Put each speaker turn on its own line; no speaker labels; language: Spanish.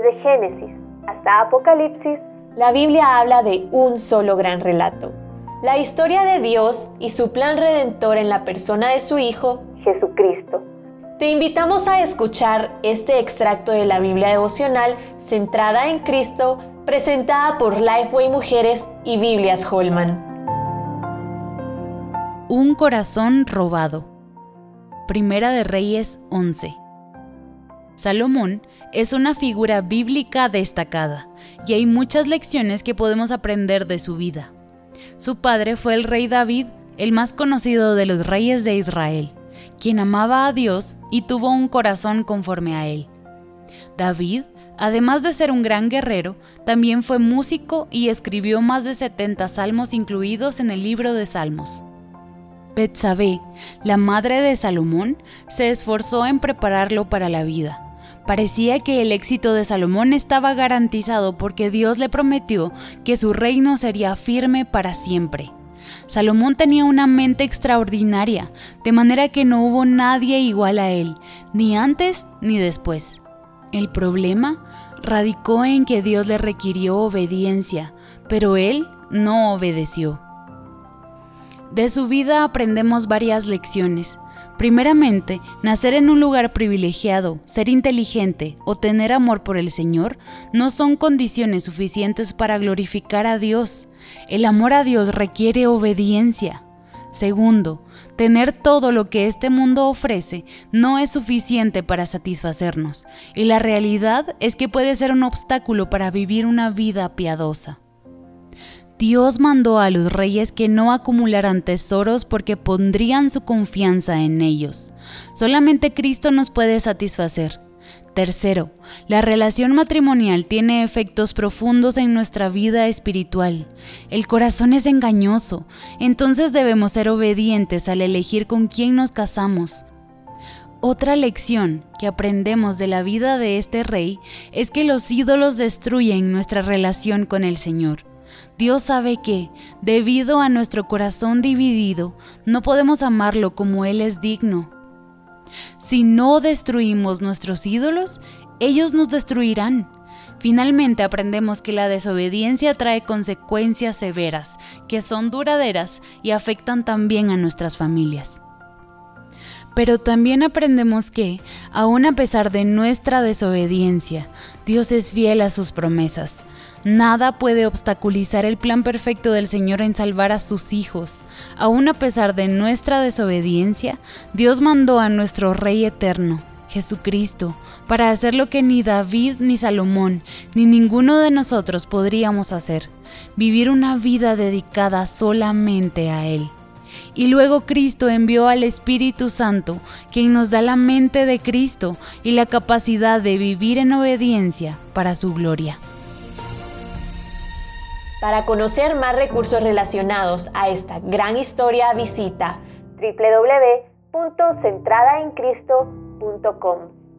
Desde Génesis hasta Apocalipsis,
la Biblia habla de un solo gran relato. La historia de Dios y su plan redentor en la persona de su Hijo,
Jesucristo.
Te invitamos a escuchar este extracto de la Biblia devocional centrada en Cristo, presentada por Lifeway Mujeres y Biblias Holman.
Un corazón robado. Primera de Reyes 11. Salomón es una figura bíblica destacada y hay muchas lecciones que podemos aprender de su vida. Su padre fue el rey David, el más conocido de los reyes de Israel, quien amaba a Dios y tuvo un corazón conforme a él. David, además de ser un gran guerrero, también fue músico y escribió más de 70 salmos incluidos en el libro de Salmos. Betsabé, la madre de Salomón, se esforzó en prepararlo para la vida Parecía que el éxito de Salomón estaba garantizado porque Dios le prometió que su reino sería firme para siempre. Salomón tenía una mente extraordinaria, de manera que no hubo nadie igual a él, ni antes ni después. El problema radicó en que Dios le requirió obediencia, pero él no obedeció. De su vida aprendemos varias lecciones. Primeramente, nacer en un lugar privilegiado, ser inteligente o tener amor por el Señor no son condiciones suficientes para glorificar a Dios. El amor a Dios requiere obediencia. Segundo, tener todo lo que este mundo ofrece no es suficiente para satisfacernos, y la realidad es que puede ser un obstáculo para vivir una vida piadosa. Dios mandó a los reyes que no acumularan tesoros porque pondrían su confianza en ellos. Solamente Cristo nos puede satisfacer. Tercero, la relación matrimonial tiene efectos profundos en nuestra vida espiritual. El corazón es engañoso, entonces debemos ser obedientes al elegir con quién nos casamos. Otra lección que aprendemos de la vida de este rey es que los ídolos destruyen nuestra relación con el Señor. Dios sabe que, debido a nuestro corazón dividido, no podemos amarlo como Él es digno. Si no destruimos nuestros ídolos, ellos nos destruirán. Finalmente aprendemos que la desobediencia trae consecuencias severas, que son duraderas y afectan también a nuestras familias. Pero también aprendemos que, aun a pesar de nuestra desobediencia, Dios es fiel a sus promesas. Nada puede obstaculizar el plan perfecto del Señor en salvar a sus hijos. Aún a pesar de nuestra desobediencia, Dios mandó a nuestro Rey eterno, Jesucristo, para hacer lo que ni David ni Salomón ni ninguno de nosotros podríamos hacer, vivir una vida dedicada solamente a Él. Y luego Cristo envió al Espíritu Santo, quien nos da la mente de Cristo y la capacidad de vivir en obediencia para su gloria.
Para conocer más recursos relacionados a esta gran historia, visita
www.centradaencristo.com.